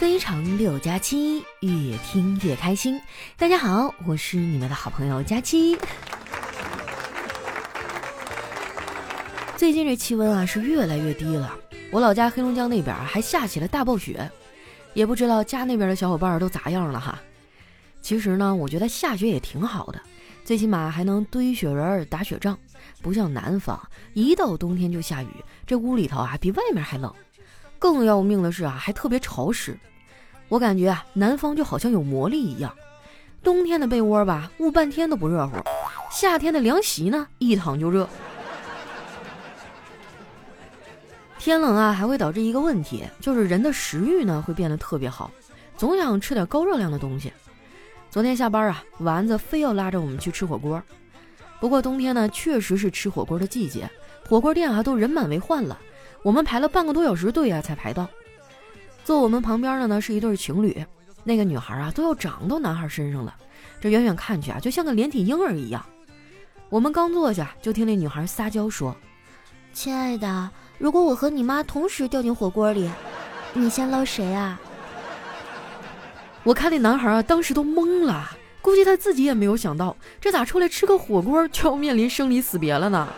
非常六加七，越听越开心。大家好，我是你们的好朋友佳期。最近这气温啊是越来越低了，我老家黑龙江那边还下起了大暴雪，也不知道家那边的小伙伴都咋样了哈。其实呢，我觉得下雪也挺好的，最起码还能堆雪人、打雪仗，不像南方一到冬天就下雨，这屋里头啊比外面还冷。更要命的是啊，还特别潮湿。我感觉啊，南方就好像有魔力一样，冬天的被窝吧，捂半天都不热乎；夏天的凉席呢，一躺就热。天冷啊，还会导致一个问题，就是人的食欲呢会变得特别好，总想吃点高热量的东西。昨天下班啊，丸子非要拉着我们去吃火锅。不过冬天呢，确实是吃火锅的季节，火锅店啊都人满为患了。我们排了半个多小时队啊，才排到。坐我们旁边的呢是一对情侣，那个女孩啊都要长到男孩身上了，这远远看去啊就像个连体婴儿一样。我们刚坐下，就听那女孩撒娇说：“亲爱的，如果我和你妈同时掉进火锅里，你先捞谁啊？”我看那男孩啊，当时都懵了，估计他自己也没有想到，这咋出来吃个火锅就要面临生离死别了呢？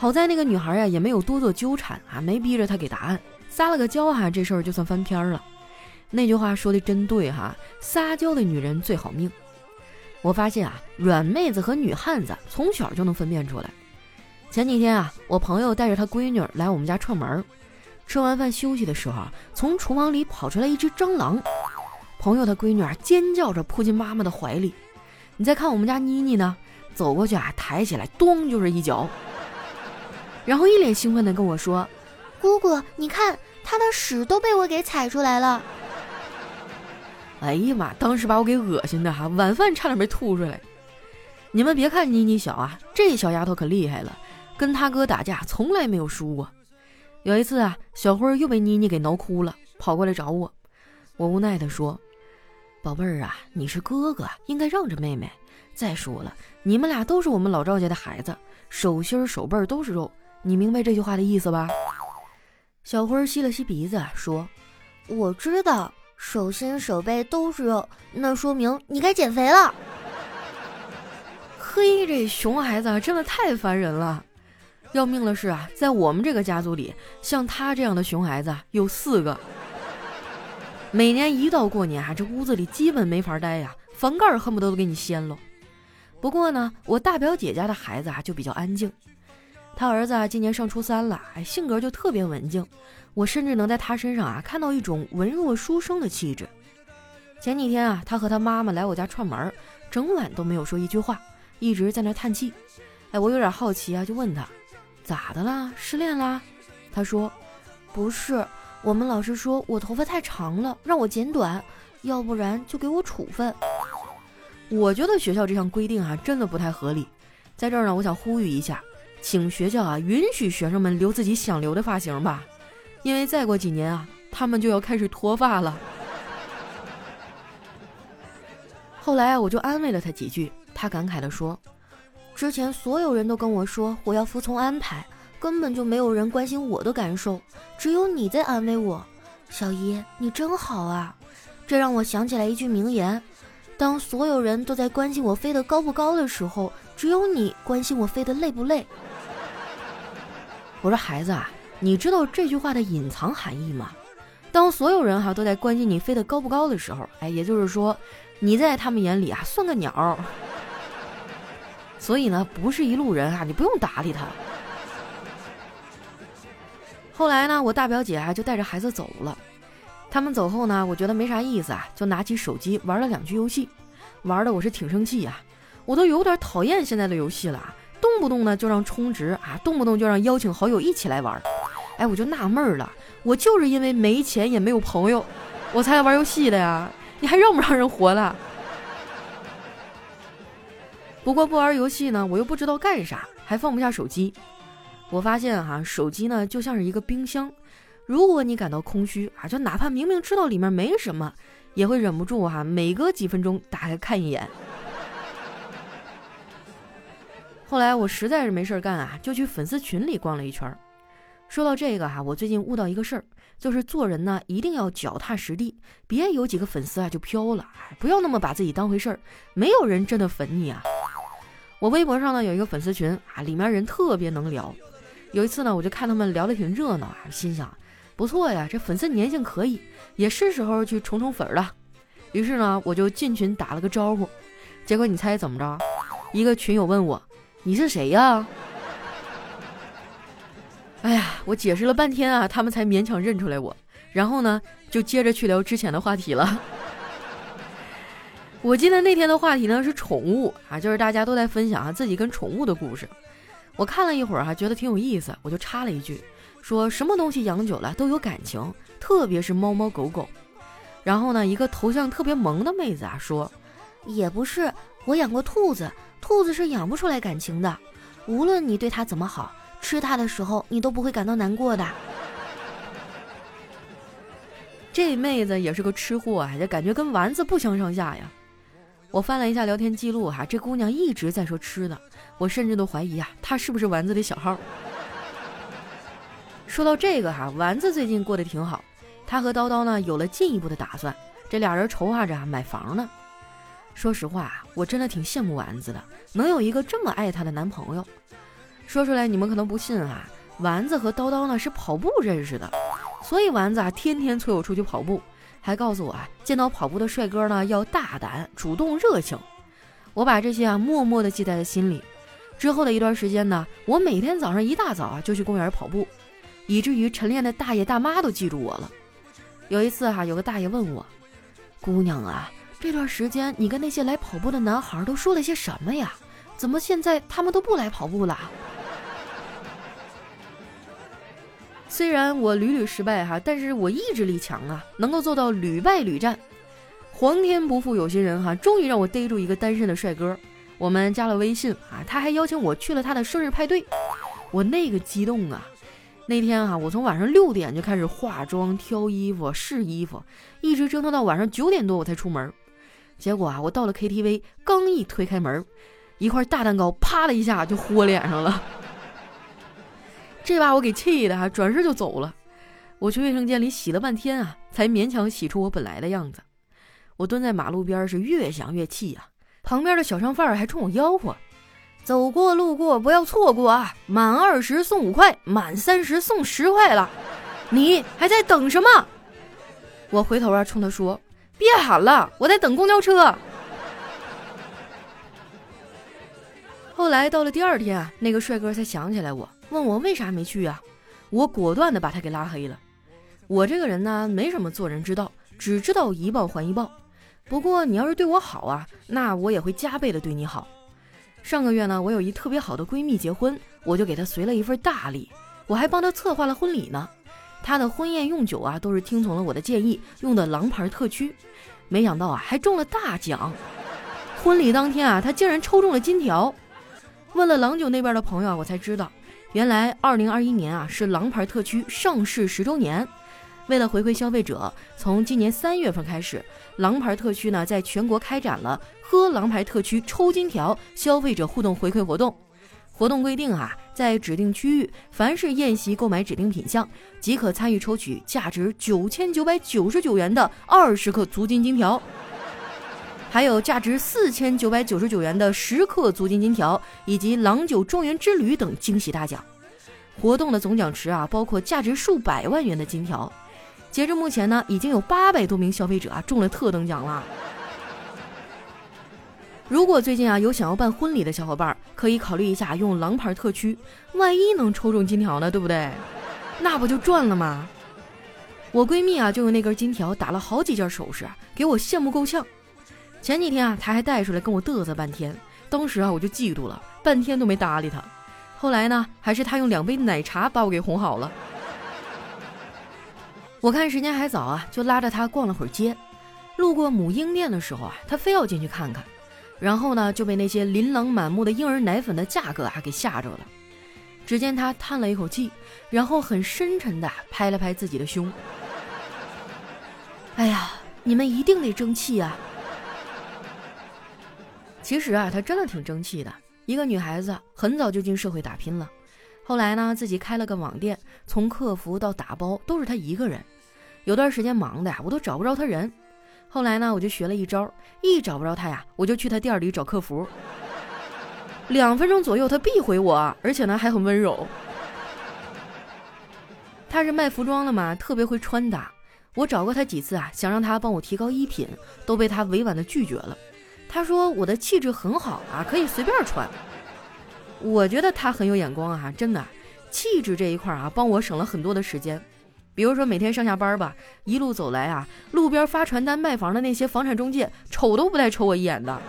好在那个女孩呀也没有多做纠缠啊，没逼着他给答案，撒了个娇哈，这事儿就算翻篇了。那句话说的真对哈，撒娇的女人最好命。我发现啊，软妹子和女汉子从小就能分辨出来。前几天啊，我朋友带着他闺女来我们家串门，吃完饭休息的时候，从厨房里跑出来一只蟑螂，朋友他闺女啊尖叫着扑进妈妈的怀里。你再看我们家妮妮呢，走过去啊，抬起来，咚就是一脚。然后一脸兴奋地跟我说：“姑姑，你看他的屎都被我给踩出来了。”哎呀妈！当时把我给恶心的哈，晚饭差点没吐出来。你们别看妮妮小啊，这小丫头可厉害了，跟她哥打架从来没有输过。有一次啊，小辉又被妮妮给挠哭了，跑过来找我。我无奈地说：“宝贝儿啊，你是哥哥，应该让着妹妹。再说了，你们俩都是我们老赵家的孩子，手心手背都是肉。”你明白这句话的意思吧？小辉吸了吸鼻子，说：“我知道，手心手背都是肉，那说明你该减肥了。”嘿，这熊孩子真的太烦人了。要命的是啊，在我们这个家族里，像他这样的熊孩子有四个。每年一到过年啊，这屋子里基本没法待呀，房盖恨不得都给你掀了。不过呢，我大表姐家的孩子啊就比较安静。他儿子啊，今年上初三了，性格就特别文静，我甚至能在他身上啊看到一种文弱书生的气质。前几天啊，他和他妈妈来我家串门，整晚都没有说一句话，一直在那叹气。哎，我有点好奇啊，就问他咋的啦？失恋啦？他说不是，我们老师说我头发太长了，让我剪短，要不然就给我处分。我觉得学校这项规定啊，真的不太合理。在这儿呢，我想呼吁一下。请学校啊允许学生们留自己想留的发型吧，因为再过几年啊，他们就要开始脱发了。后来，我就安慰了他几句，他感慨地说：“之前所有人都跟我说我要服从安排，根本就没有人关心我的感受，只有你在安慰我。小姨，你真好啊！这让我想起来一句名言：当所有人都在关心我飞得高不高的时候，只有你关心我飞得累不累。”我说孩子啊，你知道这句话的隐藏含义吗？当所有人哈都在关心你飞得高不高的时候，哎，也就是说，你在他们眼里啊算个鸟。所以呢，不是一路人啊，你不用搭理他。后来呢，我大表姐啊就带着孩子走了。他们走后呢，我觉得没啥意思啊，就拿起手机玩了两局游戏，玩的我是挺生气呀，我都有点讨厌现在的游戏了。动不动呢就让充值啊，动不动就让邀请好友一起来玩，哎，我就纳闷了，我就是因为没钱也没有朋友，我才来玩游戏的呀，你还让不让人活了？不过不玩游戏呢，我又不知道干啥，还放不下手机。我发现哈，手机呢就像是一个冰箱，如果你感到空虚啊，就哪怕明明知道里面没什么，也会忍不住哈，每隔几分钟打开看一眼。后来我实在是没事干啊，就去粉丝群里逛了一圈。说到这个哈，我最近悟到一个事儿，就是做人呢一定要脚踏实地，别有几个粉丝啊就飘了，不要那么把自己当回事儿，没有人真的粉你啊。我微博上呢有一个粉丝群啊，里面人特别能聊。有一次呢，我就看他们聊得挺热闹啊，心想不错呀，这粉丝粘性可以，也是时候去冲冲粉了。于是呢，我就进群打了个招呼，结果你猜怎么着？一个群友问我：“你是谁呀？”哎呀，我解释了半天啊，他们才勉强认出来我。然后呢，就接着去聊之前的话题了。我记得那天的话题呢是宠物啊，就是大家都在分享啊自己跟宠物的故事。我看了一会儿哈，觉得挺有意思，我就插了一句，说什么东西养久了都有感情，特别是猫猫狗狗。然后呢，一个头像特别萌的妹子啊说，也不是，我养过兔子，兔子是养不出来感情的，无论你对它怎么好。吃它的时候，你都不会感到难过的。这妹子也是个吃货啊，这感觉跟丸子不相上下呀。我翻了一下聊天记录哈，这姑娘一直在说吃的，我甚至都怀疑啊，她是不是丸子的小号。说到这个哈，丸子最近过得挺好，她和叨叨呢有了进一步的打算，这俩人筹划着买房呢。说实话，我真的挺羡慕丸子的，能有一个这么爱她的男朋友。说出来你们可能不信啊，丸子和叨叨呢是跑步认识的，所以丸子啊天天催我出去跑步，还告诉我啊见到跑步的帅哥呢要大胆、主动、热情。我把这些啊默默地记在了心里。之后的一段时间呢，我每天早上一大早啊就去公园跑步，以至于晨练的大爷大妈都记住我了。有一次哈，有个大爷问我：“姑娘啊，这段时间你跟那些来跑步的男孩都说了些什么呀？怎么现在他们都不来跑步了？” 虽然我屡屡失败哈，但是我意志力强啊，能够做到屡败屡战。皇天不负有心人哈，终于让我逮住一个单身的帅哥，我们加了微信啊，他还邀请我去了他的生日派对，我那个激动啊！那天哈，我从晚上六点就开始化妆、挑衣服、试衣服，一直折腾到晚上九点多我才出门。结果啊，我到了 KTV，刚一推开门，一块大蛋糕啪的一下就呼我脸上了。这把我给气的，转身就走了。我去卫生间里洗了半天啊，才勉强洗出我本来的样子。我蹲在马路边，是越想越气呀。旁边的小商贩还冲我吆喝：“走过路过不要错过啊！满二十送五块，满三十送十块了，你还在等什么？”我回头啊，冲他说：“别喊了，我在等公交车。”后来到了第二天啊，那个帅哥才想起来我。问我为啥没去啊？我果断的把他给拉黑了。我这个人呢，没什么做人之道，只知道一报还一报。不过你要是对我好啊，那我也会加倍的对你好。上个月呢，我有一特别好的闺蜜结婚，我就给她随了一份大礼，我还帮她策划了婚礼呢。他的婚宴用酒啊，都是听从了我的建议，用的狼牌特区。没想到啊，还中了大奖。婚礼当天啊，他竟然抽中了金条。问了郎酒那边的朋友，我才知道。原来，二零二一年啊是狼牌特区上市十周年。为了回馈消费者，从今年三月份开始，狼牌特区呢在全国开展了喝狼牌特区抽金条消费者互动回馈活动。活动规定啊，在指定区域，凡是宴席购买指定品项，即可参与抽取价值九千九百九十九元的二十克足金金条。还有价值四千九百九十九元的十克足金金条，以及郎酒庄园之旅等惊喜大奖。活动的总奖池啊，包括价值数百万元的金条。截至目前呢，已经有八百多名消费者啊中了特等奖了。如果最近啊有想要办婚礼的小伙伴，可以考虑一下用狼牌特区，万一能抽中金条呢，对不对？那不就赚了吗？我闺蜜啊就用那根金条打了好几件首饰，给我羡慕够呛。前几天啊，她还带出来跟我嘚瑟半天，当时啊我就嫉妒了，半天都没搭理她。后来呢，还是她用两杯奶茶把我给哄好了。我看时间还早啊，就拉着她逛了会儿街。路过母婴店的时候啊，她非要进去看看，然后呢就被那些琳琅满目的婴儿奶粉的价格啊给吓着了。只见他叹了一口气，然后很深沉的拍了拍自己的胸：“哎呀，你们一定得争气啊！”其实啊，她真的挺争气的。一个女孩子很早就进社会打拼了，后来呢，自己开了个网店，从客服到打包都是他一个人。有段时间忙的呀，我都找不着他人。后来呢，我就学了一招，一找不着他呀，我就去他店里找客服。两分钟左右，他必回我，而且呢还很温柔。他是卖服装的嘛，特别会穿搭。我找过他几次啊，想让他帮我提高衣品，都被他委婉的拒绝了。他说我的气质很好啊，可以随便穿。我觉得他很有眼光啊，真的，气质这一块啊，帮我省了很多的时间。比如说每天上下班吧，一路走来啊，路边发传单卖房的那些房产中介，瞅都不带瞅我一眼的。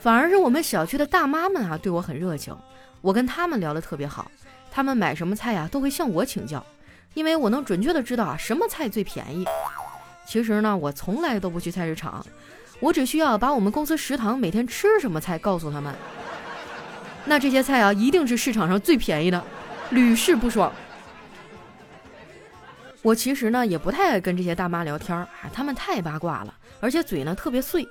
反而是我们小区的大妈们啊，对我很热情，我跟他们聊得特别好。他们买什么菜呀，都会向我请教，因为我能准确的知道啊什么菜最便宜。其实呢，我从来都不去菜市场，我只需要把我们公司食堂每天吃什么菜告诉他们，那这些菜啊一定是市场上最便宜的，屡试不爽。我其实呢也不太爱跟这些大妈聊天儿啊，他们太八卦了，而且嘴呢特别碎。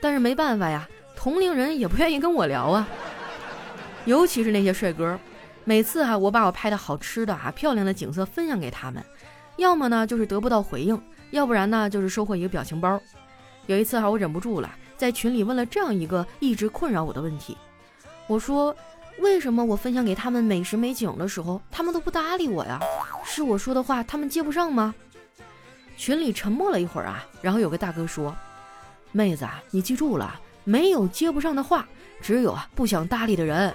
但是没办法呀，同龄人也不愿意跟我聊啊，尤其是那些帅哥。每次哈，我把我拍的好吃的啊、漂亮的景色分享给他们，要么呢就是得不到回应，要不然呢就是收获一个表情包。有一次哈，我忍不住了，在群里问了这样一个一直困扰我的问题：我说，为什么我分享给他们美食美景的时候，他们都不搭理我呀？是我说的话他们接不上吗？群里沉默了一会儿啊，然后有个大哥说：“妹子啊，你记住了，没有接不上的话，只有啊不想搭理的人。”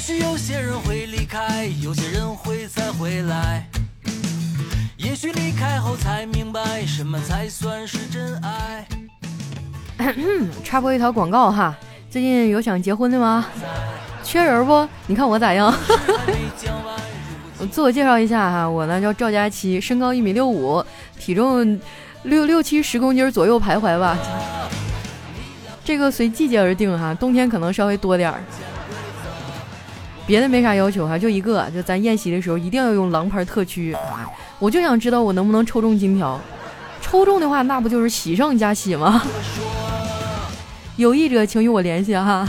许有些人会离开，有些人会再回来。也许离开后才明白，什么才算是真爱。插播一条广告哈，最近有想结婚的吗？缺人不？你看我咋样？我 自我介绍一下哈，我呢叫赵佳琪，身高一米六五，体重六六七十公斤左右徘徊吧。这个随季节而定哈，冬天可能稍微多点儿。别的没啥要求哈，就一个，就咱宴席的时候一定要用狼牌特区。我就想知道我能不能抽中金条，抽中的话那不就是喜上加喜吗？有意者请与我联系哈。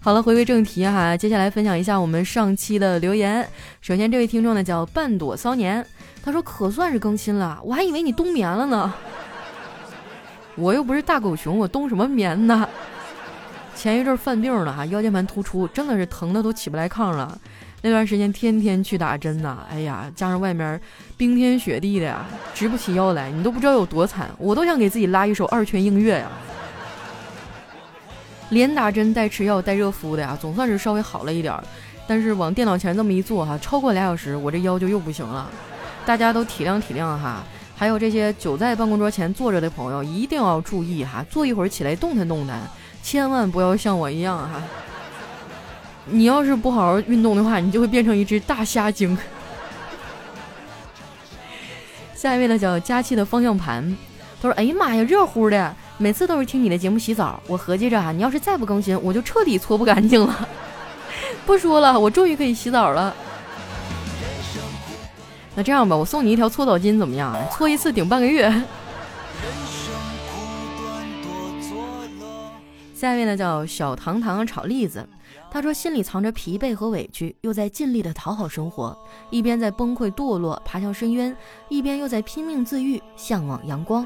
好了，回归正题哈，接下来分享一下我们上期的留言。首先这位听众呢叫半朵骚年，他说可算是更新了，我还以为你冬眠了呢。我又不是大狗熊，我冬什么眠呢？前一阵犯病了哈，腰间盘突出，真的是疼的都起不来炕了。那段时间天天去打针呐，哎呀，加上外面冰天雪地的呀，直不起腰来，你都不知道有多惨。我都想给自己拉一首二泉映月呀。连打针带吃药带热敷的呀，总算是稍微好了一点。但是往电脑前这么一坐哈，超过俩小时，我这腰就又不行了。大家都体谅体谅哈。还有这些久在办公桌前坐着的朋友，一定要注意哈，坐一会儿起来动弹动弹。千万不要像我一样哈！你要是不好好运动的话，你就会变成一只大虾精。下一位呢叫佳期的方向盘，他说：“哎呀妈呀，热乎的！每次都是听你的节目洗澡，我合计着啊，你要是再不更新，我就彻底搓不干净了。不说了，我终于可以洗澡了。那这样吧，我送你一条搓澡巾，怎么样？搓一次顶半个月。”下一位呢叫小糖糖炒栗子，他说心里藏着疲惫和委屈，又在尽力的讨好生活，一边在崩溃堕落爬向深渊，一边又在拼命自愈向往阳光。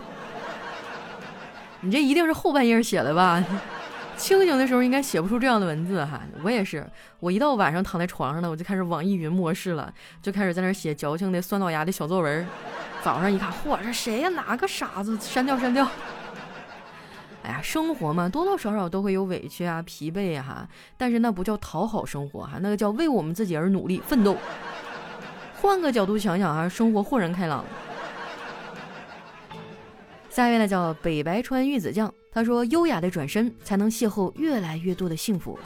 你这一定是后半夜写的吧？清醒的时候应该写不出这样的文字哈。我也是，我一到晚上躺在床上呢，我就开始网易云模式了，就开始在那写矫情的酸倒牙的小作文。早上一看，嚯，这谁呀？哪个傻子？删掉，删掉。哎呀，生活嘛，多多少少都会有委屈啊、疲惫啊，但是那不叫讨好生活哈，那个叫为我们自己而努力奋斗。换个角度想想啊，生活豁然开朗。下一位呢叫北白川玉子酱，他说：“优雅的转身，才能邂逅越来越多的幸福。”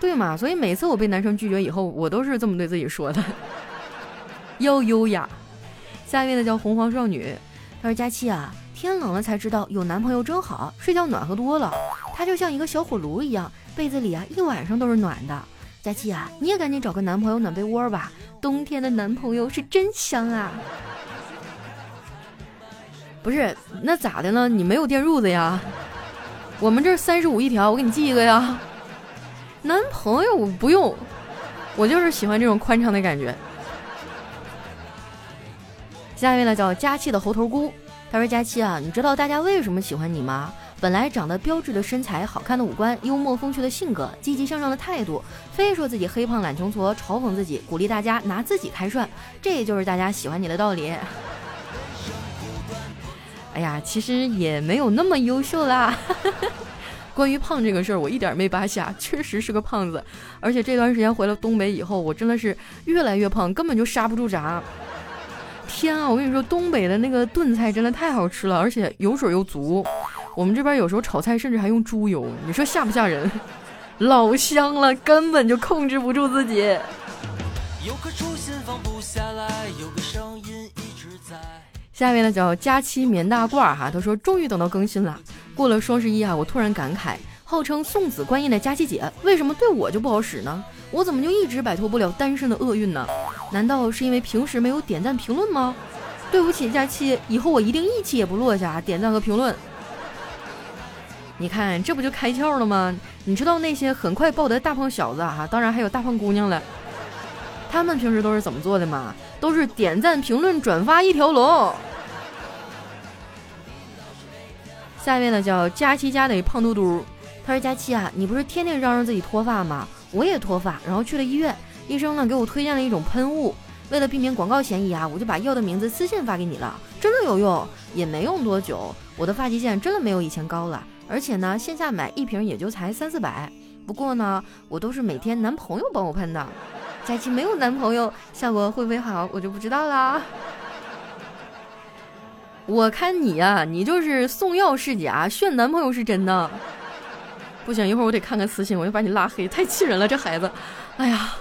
对嘛？所以每次我被男生拒绝以后，我都是这么对自己说的：要优雅。下一位呢叫红黄少女，他说：“佳期啊。”天冷了才知道有男朋友真好，睡觉暖和多了。他就像一个小火炉一样，被子里啊一晚上都是暖的。佳琪啊，你也赶紧找个男朋友暖被窝吧，冬天的男朋友是真香啊。不是，那咋的呢？你没有电褥子呀？我们这三十五一条，我给你寄一个呀。男朋友不用，我就是喜欢这种宽敞的感觉。下一位呢，叫佳琪的猴头菇。他说：“佳期啊，你知道大家为什么喜欢你吗？本来长得标致的身材、好看的五官、幽默风趣的性格、积极向上的态度，非说自己黑胖懒穷矬，嘲讽自己，鼓励大家拿自己开涮，这就是大家喜欢你的道理。”哎呀，其实也没有那么优秀啦。关于胖这个事儿，我一点没扒瞎，确实是个胖子。而且这段时间回了东北以后，我真的是越来越胖，根本就刹不住闸。天啊，我跟你说，东北的那个炖菜真的太好吃了，而且油水又足。我们这边有时候炒菜甚至还用猪油，你说吓不吓人？老香了，根本就控制不住自己。下，一直在。下面呢叫佳期棉大褂哈，他说终于等到更新了。过了双十一啊，我突然感慨，号称送子观音的佳期姐，为什么对我就不好使呢？我怎么就一直摆脱不了单身的厄运呢？难道是因为平时没有点赞评论吗？对不起，佳期，以后我一定一期也不落下点赞和评论。你看，这不就开窍了吗？你知道那些很快抱得大胖小子啊，当然还有大胖姑娘了，他们平时都是怎么做的吗？都是点赞、评论、转发一条龙。下面呢叫佳期家的胖嘟嘟，他说：“佳琪啊，你不是天天嚷嚷自己脱发吗？我也脱发，然后去了医院，医生呢给我推荐了一种喷雾。为了避免广告嫌疑啊，我就把药的名字私信发给你了。真的有用，也没用多久，我的发际线真的没有以前高了。而且呢，线下买一瓶也就才三四百。不过呢，我都是每天男朋友帮我喷的。佳琪没有男朋友，效果会不会好，我就不知道啦。”我看你呀，你就是送药是假，炫男朋友是真的。不行，一会儿我得看看私信，我就把你拉黑，太气人了，这孩子。哎呀。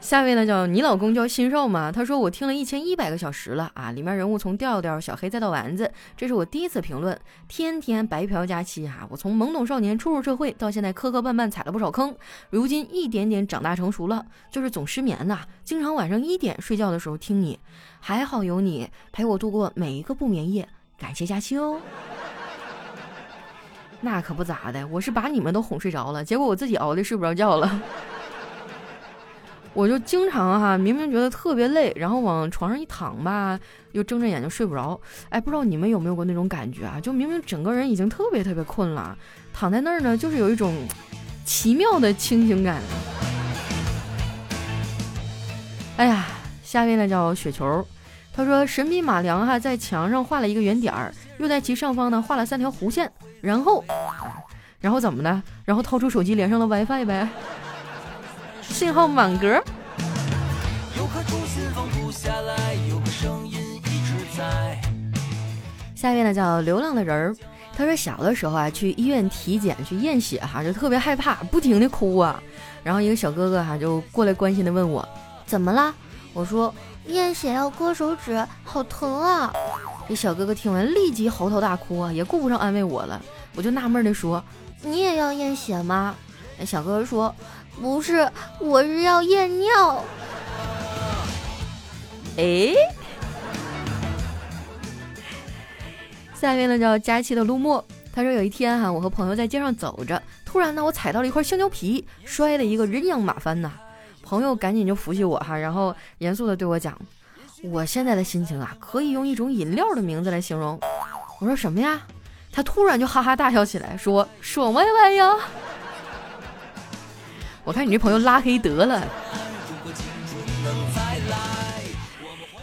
下位呢叫你老公叫新少吗？他说我听了一千一百个小时了啊，里面人物从调调、小黑再到丸子，这是我第一次评论。天天白嫖佳期啊，我从懵懂少年初入社会到现在磕磕绊绊踩了不少坑，如今一点点长大成熟了，就是总失眠呐，经常晚上一点睡觉的时候听你，还好有你陪我度过每一个不眠夜，感谢佳期哦。那可不咋的，我是把你们都哄睡着了，结果我自己熬的睡不着觉了。我就经常哈，明明觉得特别累，然后往床上一躺吧，又睁着眼睛睡不着。哎，不知道你们有没有过那种感觉啊？就明明整个人已经特别特别困了，躺在那儿呢，就是有一种奇妙的清醒感。哎呀，下面呢叫雪球，他说神笔马良哈在墙上画了一个圆点儿，又在其上方呢画了三条弧线，然后，然后怎么的？然后掏出手机连上了 WiFi 呗。信号满格。下面呢叫流浪的人儿，他说小的时候啊去医院体检去验血哈就特别害怕，不停的哭啊。然后一个小哥哥哈就过来关心的问我怎么了？我说验血要割手指，好疼啊。这小哥哥听完立即嚎啕大哭啊，也顾不上安慰我了。我就纳闷的说你也要验血吗？那小哥哥说。不是，我是要验尿。哎，下面呢叫佳期的陆墨，他说有一天哈，我和朋友在街上走着，突然呢我踩到了一块香蕉皮，摔了一个人仰马翻呐。朋友赶紧就扶起我哈，然后严肃的对我讲，我现在的心情啊，可以用一种饮料的名字来形容。我说什么呀？他突然就哈哈大笑起来，说爽歪歪呀。我看你这朋友拉黑得了。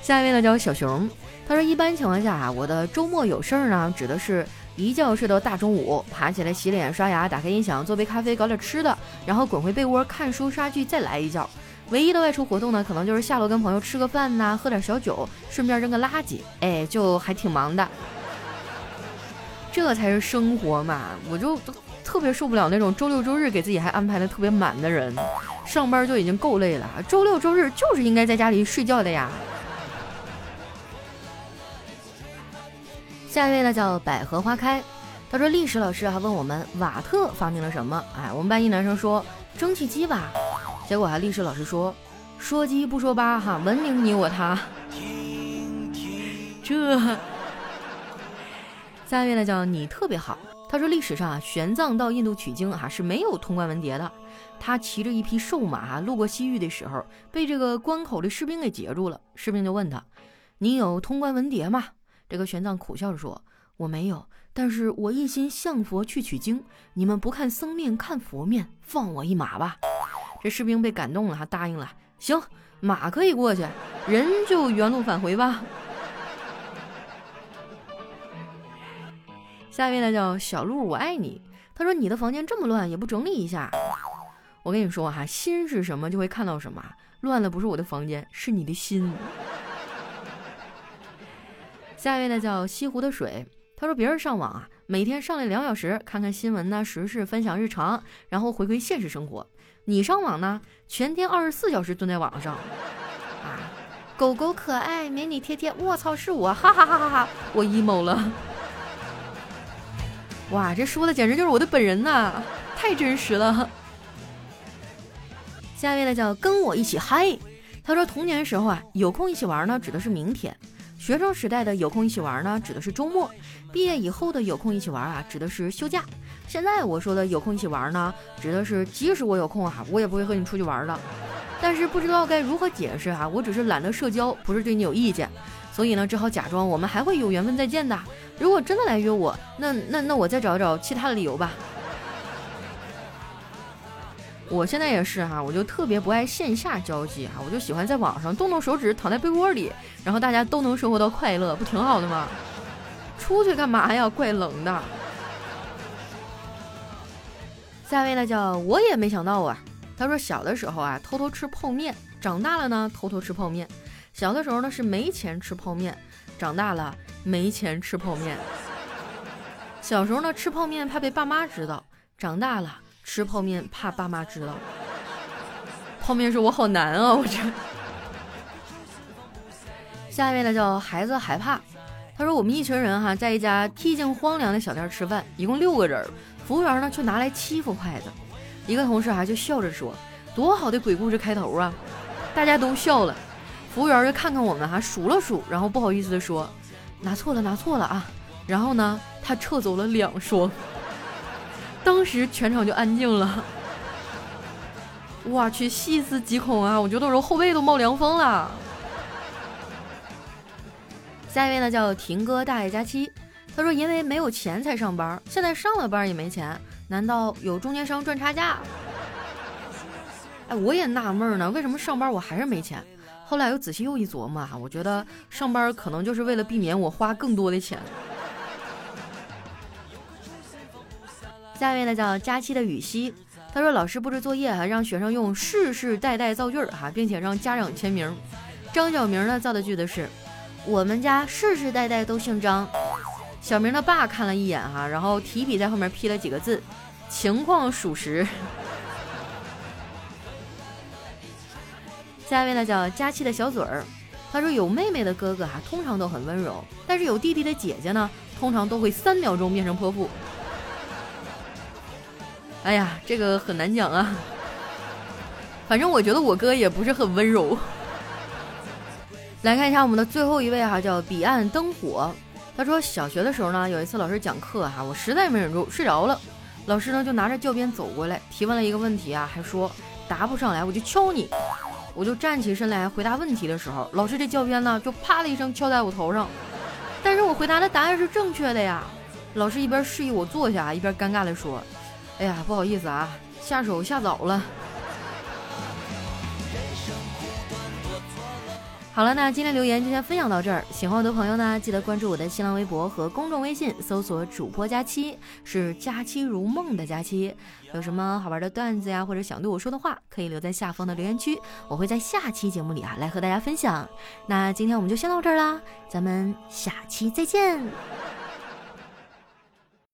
下一位呢叫小熊，他说一般情况下啊，我的周末有事儿呢，指的是一觉睡到大中午，爬起来洗脸刷牙，打开音响做杯咖啡，搞点吃的，然后滚回被窝看书刷剧，再来一觉。唯一的外出活动呢，可能就是下楼跟朋友吃个饭呐，喝点小酒，顺便扔个垃圾，哎，就还挺忙的。这才是生活嘛，我就。特别受不了那种周六周日给自己还安排的特别满的人，上班就已经够累了，周六周日就是应该在家里睡觉的呀。下一位呢叫百合花开，他说历史老师还问我们瓦特发明了什么？哎，我们班一男生说蒸汽机吧。结果啊，历史老师说，说鸡不说八哈，文明你我他。这，下一位呢叫你特别好。他说历史上啊，玄奘到印度取经啊是没有通关文牒的。他骑着一匹瘦马路过西域的时候，被这个关口的士兵给截住了。士兵就问他：“你有通关文牒吗？”这个玄奘苦笑着说：“我没有，但是我一心向佛去取经。你们不看僧面看佛面，放我一马吧。”这士兵被感动了，还答应了。行，马可以过去，人就原路返回吧。下一位呢叫小鹿，我爱你。他说：“你的房间这么乱，也不整理一下。”我跟你说哈，心是什么就会看到什么。乱的不是我的房间，是你的心。下一位呢叫西湖的水，他说别人上网啊，每天上来两小时，看看新闻呢、时事，分享日常，然后回归现实生活。你上网呢，全天二十四小时蹲在网上。啊，狗狗可爱，美女贴贴，我操，是我，哈哈哈哈哈，我 emo 了。哇，这说的简直就是我的本人呐，太真实了。下一位呢叫跟我一起嗨，他说童年时候啊有空一起玩呢指的是明天，学生时代的有空一起玩呢指的是周末，毕业以后的有空一起玩啊指的是休假。现在我说的有空一起玩呢指的是即使我有空啊我也不会和你出去玩的，但是不知道该如何解释哈，我只是懒得社交，不是对你有意见，所以呢只好假装我们还会有缘分再见的。如果真的来约我，那那那我再找找其他的理由吧。我现在也是哈，我就特别不爱线下交际哈，我就喜欢在网上动动手指，躺在被窝里，然后大家都能生活到快乐，不挺好的吗？出去干嘛呀？怪冷的。下一位呢叫我也没想到啊，他说小的时候啊偷偷吃泡面，长大了呢偷偷吃泡面。小的时候呢是没钱吃泡面，长大了没钱吃泡面。小时候呢吃泡面怕被爸妈知道，长大了。吃泡面怕爸妈知道，泡面说我好难啊！我这。下一位呢叫孩子害怕，他说我们一群人哈在一家僻静荒凉的小店吃饭，一共六个人，服务员呢却拿来七副筷子，一个同事还就笑着说：“多好的鬼故事开头啊！”大家都笑了，服务员就看看我们哈数了数，然后不好意思的说：“拿错了，拿错了啊！”然后呢他撤走了两双。当时全场就安静了，我去，细思极恐啊！我觉得我后背都冒凉风了。下一位呢叫婷哥大爷佳期，他说因为没有钱才上班，现在上了班也没钱，难道有中间商赚差价？哎，我也纳闷呢，为什么上班我还是没钱？后来又仔细又一琢磨啊，我觉得上班可能就是为了避免我花更多的钱。下一位呢叫佳期的雨熙，他说老师布置作业哈，让学生用世世代代造句儿哈，并且让家长签名。张小明呢造的句子是：我们家世世代代都姓张。小明的爸看了一眼哈，然后提笔在后面批了几个字：情况属实。下一位呢叫佳期的小嘴儿，他说有妹妹的哥哥哈，通常都很温柔，但是有弟弟的姐姐呢，通常都会三秒钟变成泼妇。哎呀，这个很难讲啊。反正我觉得我哥也不是很温柔。来看一下我们的最后一位哈，叫彼岸灯火。他说小学的时候呢，有一次老师讲课哈，我实在没忍住睡着了。老师呢就拿着教鞭走过来，提问了一个问题啊，还说答不上来我就敲你。我就站起身来回答问题的时候，老师这教鞭呢就啪的一声敲在我头上。但是我回答的答案是正确的呀。老师一边示意我坐下，一边尴尬的说。哎呀，不好意思啊，下手下早了。好了，那今天留言就先分享到这儿。喜欢我的朋友呢，记得关注我的新浪微博和公众微信，搜索“主播佳期”，是“佳期如梦”的佳期。有什么好玩的段子呀，或者想对我说的话，可以留在下方的留言区，我会在下期节目里啊来和大家分享。那今天我们就先到这儿啦，咱们下期再见。